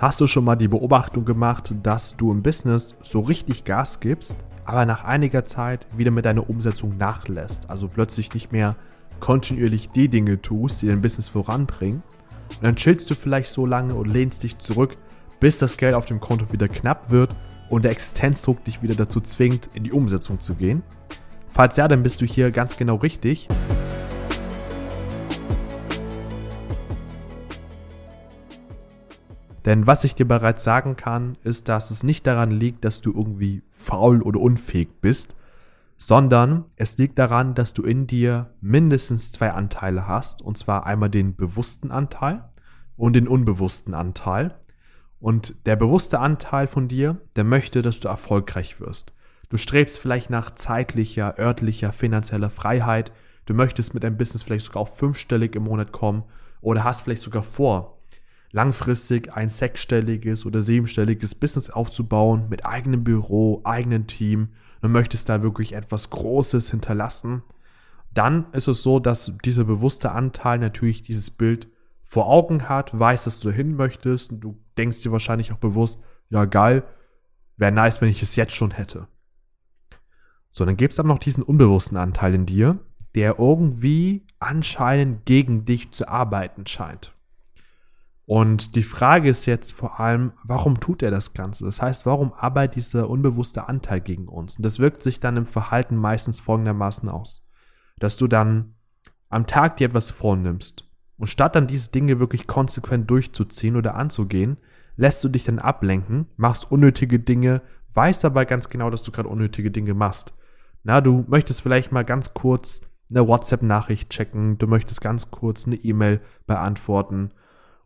Hast du schon mal die Beobachtung gemacht, dass du im Business so richtig Gas gibst, aber nach einiger Zeit wieder mit deiner Umsetzung nachlässt? Also plötzlich nicht mehr kontinuierlich die Dinge tust, die dein Business voranbringen. Und dann chillst du vielleicht so lange und lehnst dich zurück, bis das Geld auf dem Konto wieder knapp wird und der Existenzdruck dich wieder dazu zwingt, in die Umsetzung zu gehen. Falls ja, dann bist du hier ganz genau richtig. Denn was ich dir bereits sagen kann, ist, dass es nicht daran liegt, dass du irgendwie faul oder unfähig bist, sondern es liegt daran, dass du in dir mindestens zwei Anteile hast, und zwar einmal den bewussten Anteil und den unbewussten Anteil. Und der bewusste Anteil von dir, der möchte, dass du erfolgreich wirst. Du strebst vielleicht nach zeitlicher, örtlicher, finanzieller Freiheit. Du möchtest mit deinem Business vielleicht sogar auf fünfstellig im Monat kommen oder hast vielleicht sogar vor, langfristig ein sechsstelliges oder siebenstelliges Business aufzubauen mit eigenem Büro, eigenen Team und möchtest da wirklich etwas Großes hinterlassen, dann ist es so, dass dieser bewusste Anteil natürlich dieses Bild vor Augen hat, weiß, dass du dahin möchtest und du denkst dir wahrscheinlich auch bewusst, ja geil, wäre nice, wenn ich es jetzt schon hätte. So, dann gibt es aber noch diesen unbewussten Anteil in dir, der irgendwie anscheinend gegen dich zu arbeiten scheint. Und die Frage ist jetzt vor allem, warum tut er das Ganze? Das heißt, warum arbeitet dieser unbewusste Anteil gegen uns? Und das wirkt sich dann im Verhalten meistens folgendermaßen aus. Dass du dann am Tag dir etwas vornimmst und statt dann diese Dinge wirklich konsequent durchzuziehen oder anzugehen, lässt du dich dann ablenken, machst unnötige Dinge, weißt aber ganz genau, dass du gerade unnötige Dinge machst. Na, du möchtest vielleicht mal ganz kurz eine WhatsApp-Nachricht checken, du möchtest ganz kurz eine E-Mail beantworten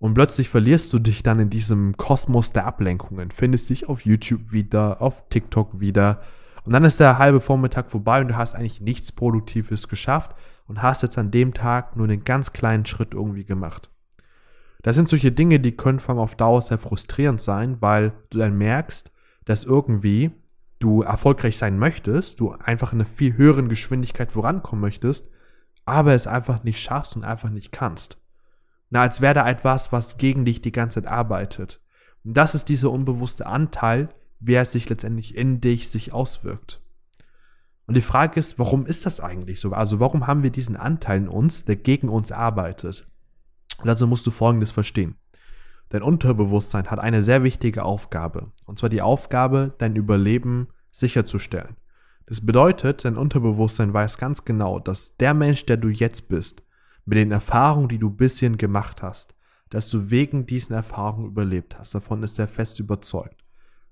und plötzlich verlierst du dich dann in diesem Kosmos der Ablenkungen, findest dich auf YouTube wieder, auf TikTok wieder. Und dann ist der halbe Vormittag vorbei und du hast eigentlich nichts Produktives geschafft und hast jetzt an dem Tag nur einen ganz kleinen Schritt irgendwie gemacht. Das sind solche Dinge, die können vor allem auf Dauer sehr frustrierend sein, weil du dann merkst, dass irgendwie du erfolgreich sein möchtest, du einfach in einer viel höheren Geschwindigkeit vorankommen möchtest, aber es einfach nicht schaffst und einfach nicht kannst. Na, als wäre da etwas, was gegen dich die ganze Zeit arbeitet. Und das ist dieser unbewusste Anteil, wie er sich letztendlich in dich sich auswirkt. Und die Frage ist, warum ist das eigentlich so? Also warum haben wir diesen Anteil in uns, der gegen uns arbeitet? Und also musst du Folgendes verstehen. Dein Unterbewusstsein hat eine sehr wichtige Aufgabe. Und zwar die Aufgabe, dein Überleben sicherzustellen. Das bedeutet, dein Unterbewusstsein weiß ganz genau, dass der Mensch, der du jetzt bist, mit den Erfahrungen, die du bisschen gemacht hast, dass du wegen diesen Erfahrungen überlebt hast. Davon ist er fest überzeugt.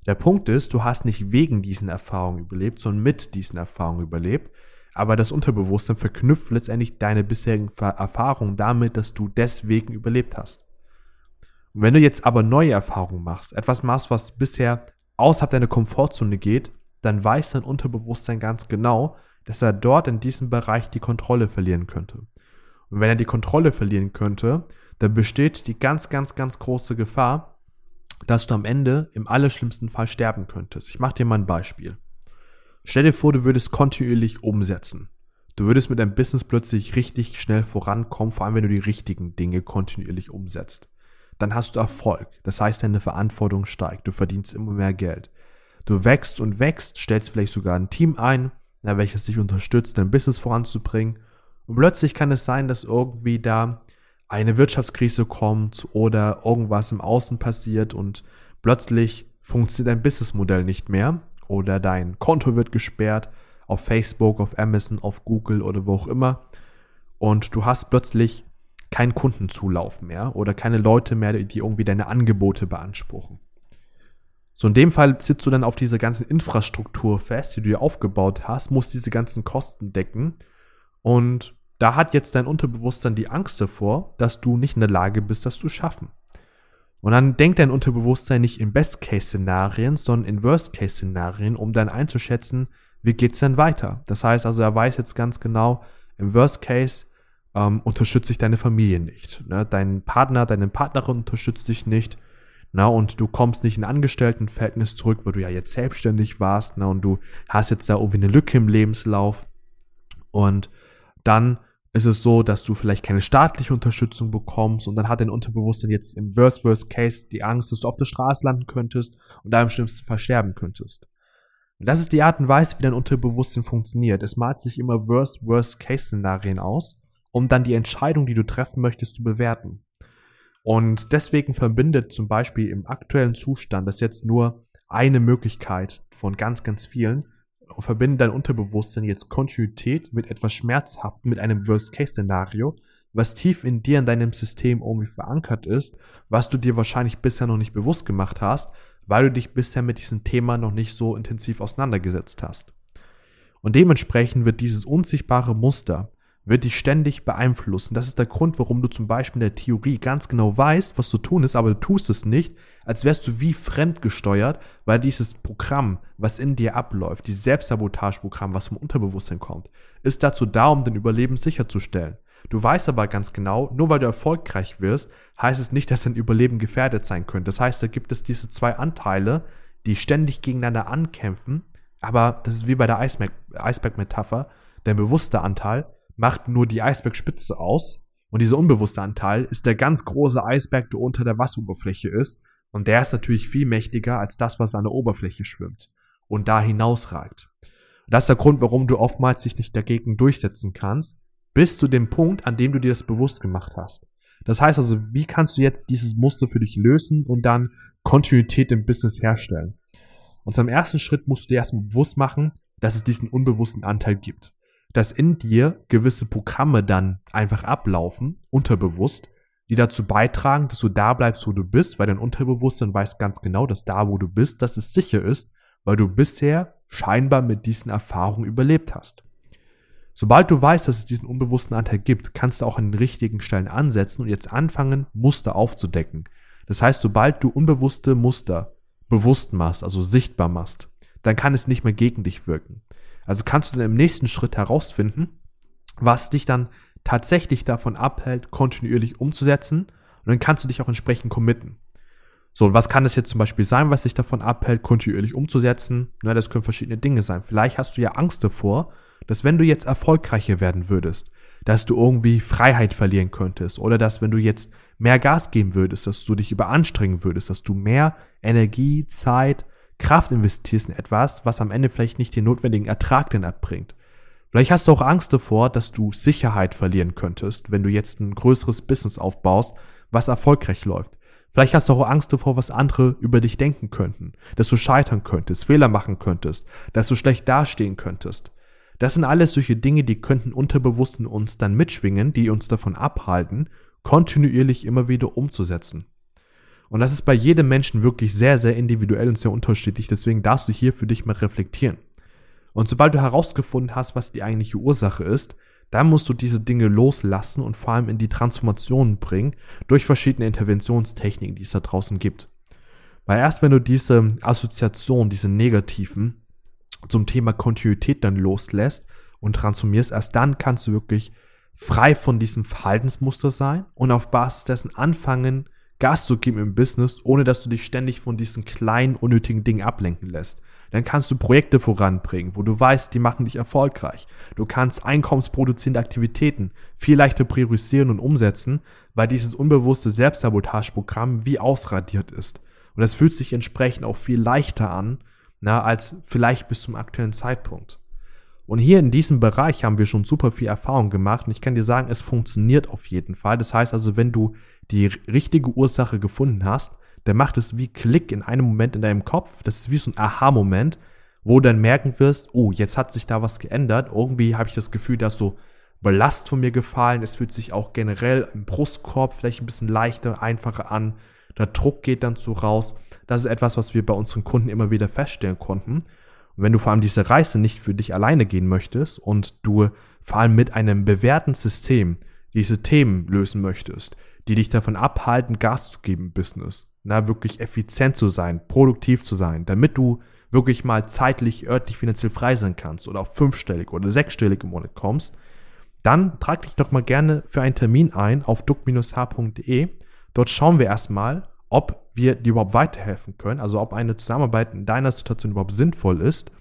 Der Punkt ist, du hast nicht wegen diesen Erfahrungen überlebt, sondern mit diesen Erfahrungen überlebt. Aber das Unterbewusstsein verknüpft letztendlich deine bisherigen Erfahrungen damit, dass du deswegen überlebt hast. Und wenn du jetzt aber neue Erfahrungen machst, etwas machst, was bisher außerhalb deiner Komfortzone geht, dann weiß dein Unterbewusstsein ganz genau, dass er dort in diesem Bereich die Kontrolle verlieren könnte. Und wenn er die Kontrolle verlieren könnte, dann besteht die ganz, ganz, ganz große Gefahr, dass du am Ende im allerschlimmsten Fall sterben könntest. Ich mache dir mal ein Beispiel. Stell dir vor, du würdest kontinuierlich umsetzen. Du würdest mit deinem Business plötzlich richtig schnell vorankommen, vor allem wenn du die richtigen Dinge kontinuierlich umsetzt. Dann hast du Erfolg. Das heißt, deine Verantwortung steigt. Du verdienst immer mehr Geld. Du wächst und wächst, stellst vielleicht sogar ein Team ein, welches dich unterstützt, dein Business voranzubringen und plötzlich kann es sein, dass irgendwie da eine Wirtschaftskrise kommt oder irgendwas im Außen passiert und plötzlich funktioniert dein Businessmodell nicht mehr oder dein Konto wird gesperrt auf Facebook, auf Amazon, auf Google oder wo auch immer und du hast plötzlich keinen Kundenzulauf mehr oder keine Leute mehr, die irgendwie deine Angebote beanspruchen. So in dem Fall sitzt du dann auf dieser ganzen Infrastruktur fest, die du dir aufgebaut hast, musst diese ganzen Kosten decken und da hat jetzt dein Unterbewusstsein die Angst davor, dass du nicht in der Lage bist, das zu schaffen. Und dann denkt dein Unterbewusstsein nicht in Best-Case-Szenarien, sondern in Worst-Case-Szenarien, um dann einzuschätzen, wie geht es denn weiter. Das heißt also, er weiß jetzt ganz genau, im Worst-Case ähm, unterstützt dich deine Familie nicht. Ne? Dein Partner, deine Partnerin unterstützt dich nicht. Na, und du kommst nicht in ein Angestelltenverhältnis zurück, weil du ja jetzt selbstständig warst, na, und du hast jetzt da irgendwie eine Lücke im Lebenslauf. Und dann ist es so, dass du vielleicht keine staatliche Unterstützung bekommst und dann hat dein Unterbewusstsein jetzt im Worst Worst Case die Angst, dass du auf der Straße landen könntest und da im schlimmsten Fall sterben könntest. Und das ist die Art und Weise, wie dein Unterbewusstsein funktioniert. Es malt sich immer Worst Worst Case Szenarien aus, um dann die Entscheidung, die du treffen möchtest, zu bewerten. Und deswegen verbindet zum Beispiel im aktuellen Zustand, das jetzt nur eine Möglichkeit von ganz, ganz vielen, verbinde dein Unterbewusstsein jetzt Kontinuität mit etwas Schmerzhaftem, mit einem Worst-Case-Szenario, was tief in dir, in deinem System irgendwie verankert ist, was du dir wahrscheinlich bisher noch nicht bewusst gemacht hast, weil du dich bisher mit diesem Thema noch nicht so intensiv auseinandergesetzt hast. Und dementsprechend wird dieses unsichtbare Muster, wird dich ständig beeinflussen. Das ist der Grund, warum du zum Beispiel in der Theorie ganz genau weißt, was zu tun ist, aber du tust es nicht, als wärst du wie fremdgesteuert, weil dieses Programm, was in dir abläuft, dieses Selbstsabotageprogramm, was vom Unterbewusstsein kommt, ist dazu da, um dein Überleben sicherzustellen. Du weißt aber ganz genau, nur weil du erfolgreich wirst, heißt es nicht, dass dein Überleben gefährdet sein könnte. Das heißt, da gibt es diese zwei Anteile, die ständig gegeneinander ankämpfen, aber das ist wie bei der Eisberg-Metapher, dein bewusster Anteil macht nur die Eisbergspitze aus und dieser unbewusste Anteil ist der ganz große Eisberg, der unter der Wasseroberfläche ist und der ist natürlich viel mächtiger als das, was an der Oberfläche schwimmt und da hinausragt. Und das ist der Grund, warum du oftmals dich nicht dagegen durchsetzen kannst, bis zu dem Punkt, an dem du dir das bewusst gemacht hast. Das heißt also, wie kannst du jetzt dieses Muster für dich lösen und dann Kontinuität im Business herstellen? Und zum ersten Schritt musst du dir erstmal bewusst machen, dass es diesen unbewussten Anteil gibt dass in dir gewisse Programme dann einfach ablaufen, unterbewusst, die dazu beitragen, dass du da bleibst, wo du bist, weil dein Unterbewusstsein weiß ganz genau, dass da, wo du bist, dass es sicher ist, weil du bisher scheinbar mit diesen Erfahrungen überlebt hast. Sobald du weißt, dass es diesen unbewussten Anteil gibt, kannst du auch an den richtigen Stellen ansetzen und jetzt anfangen, Muster aufzudecken. Das heißt, sobald du unbewusste Muster bewusst machst, also sichtbar machst, dann kann es nicht mehr gegen dich wirken. Also kannst du dann im nächsten Schritt herausfinden, was dich dann tatsächlich davon abhält, kontinuierlich umzusetzen. Und dann kannst du dich auch entsprechend committen. So, und was kann es jetzt zum Beispiel sein, was dich davon abhält, kontinuierlich umzusetzen? Na, das können verschiedene Dinge sein. Vielleicht hast du ja Angst davor, dass wenn du jetzt erfolgreicher werden würdest, dass du irgendwie Freiheit verlieren könntest oder dass wenn du jetzt mehr Gas geben würdest, dass du dich überanstrengen würdest, dass du mehr Energie, Zeit, Kraft investierst in etwas, was am Ende vielleicht nicht den notwendigen Ertrag denn erbringt. Vielleicht hast du auch Angst davor, dass du Sicherheit verlieren könntest, wenn du jetzt ein größeres Business aufbaust, was erfolgreich läuft. Vielleicht hast du auch Angst davor, was andere über dich denken könnten, dass du scheitern könntest, Fehler machen könntest, dass du schlecht dastehen könntest. Das sind alles solche Dinge, die könnten unterbewusst in uns dann mitschwingen, die uns davon abhalten, kontinuierlich immer wieder umzusetzen. Und das ist bei jedem Menschen wirklich sehr, sehr individuell und sehr unterschiedlich. Deswegen darfst du hier für dich mal reflektieren. Und sobald du herausgefunden hast, was die eigentliche Ursache ist, dann musst du diese Dinge loslassen und vor allem in die Transformation bringen durch verschiedene Interventionstechniken, die es da draußen gibt. Weil erst wenn du diese Assoziation, diese negativen zum Thema Kontinuität dann loslässt und transformierst, erst dann kannst du wirklich frei von diesem Verhaltensmuster sein und auf Basis dessen anfangen, Gas zu geben im Business, ohne dass du dich ständig von diesen kleinen, unnötigen Dingen ablenken lässt. Dann kannst du Projekte voranbringen, wo du weißt, die machen dich erfolgreich. Du kannst einkommensproduzierende Aktivitäten viel leichter priorisieren und umsetzen, weil dieses unbewusste Selbstsabotageprogramm wie ausradiert ist. Und das fühlt sich entsprechend auch viel leichter an, na, als vielleicht bis zum aktuellen Zeitpunkt. Und hier in diesem Bereich haben wir schon super viel Erfahrung gemacht und ich kann dir sagen, es funktioniert auf jeden Fall. Das heißt also, wenn du die richtige Ursache gefunden hast, dann macht es wie Klick in einem Moment in deinem Kopf. Das ist wie so ein Aha-Moment, wo du dann merken wirst, oh, jetzt hat sich da was geändert. Irgendwie habe ich das Gefühl, dass so Belast von mir gefallen. Es fühlt sich auch generell im Brustkorb vielleicht ein bisschen leichter, einfacher an. Der Druck geht dann so raus. Das ist etwas, was wir bei unseren Kunden immer wieder feststellen konnten. Und wenn du vor allem diese Reise nicht für dich alleine gehen möchtest und du vor allem mit einem bewährten System diese Themen lösen möchtest, die dich davon abhalten, Gas zu geben im Business, na, wirklich effizient zu sein, produktiv zu sein, damit du wirklich mal zeitlich, örtlich, finanziell frei sein kannst oder auf fünfstellig oder sechsstellig im Monat kommst, dann trag dich doch mal gerne für einen Termin ein auf duck-h.de. Dort schauen wir erstmal, ob wir dir überhaupt weiterhelfen können, also ob eine Zusammenarbeit in deiner Situation überhaupt sinnvoll ist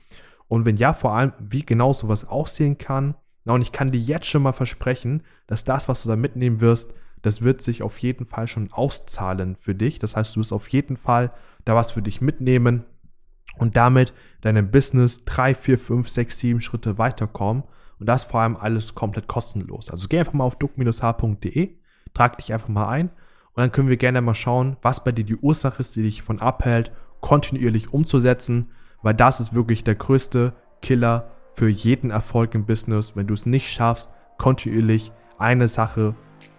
und wenn ja, vor allem, wie genau sowas aussehen kann Na, und ich kann dir jetzt schon mal versprechen, dass das, was du da mitnehmen wirst, das wird sich auf jeden Fall schon auszahlen für dich. Das heißt, du wirst auf jeden Fall da was für dich mitnehmen und damit deinem Business drei, vier, fünf, sechs, sieben Schritte weiterkommen. Und das vor allem alles komplett kostenlos. Also geh einfach mal auf duck-h.de, trag dich einfach mal ein und dann können wir gerne mal schauen, was bei dir die Ursache ist, die dich von abhält, kontinuierlich umzusetzen, weil das ist wirklich der größte Killer für jeden Erfolg im Business, wenn du es nicht schaffst, kontinuierlich eine Sache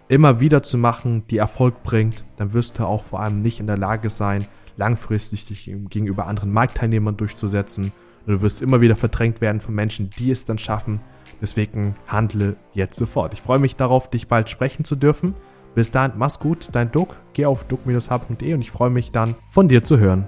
immer wieder zu machen, die Erfolg bringt, dann wirst du auch vor allem nicht in der Lage sein, langfristig dich gegenüber anderen Marktteilnehmern durchzusetzen. Und du wirst immer wieder verdrängt werden von Menschen, die es dann schaffen. Deswegen handle jetzt sofort. Ich freue mich darauf, dich bald sprechen zu dürfen. Bis dahin, mach's gut, dein Duck. Geh auf duck-h.de und ich freue mich dann, von dir zu hören.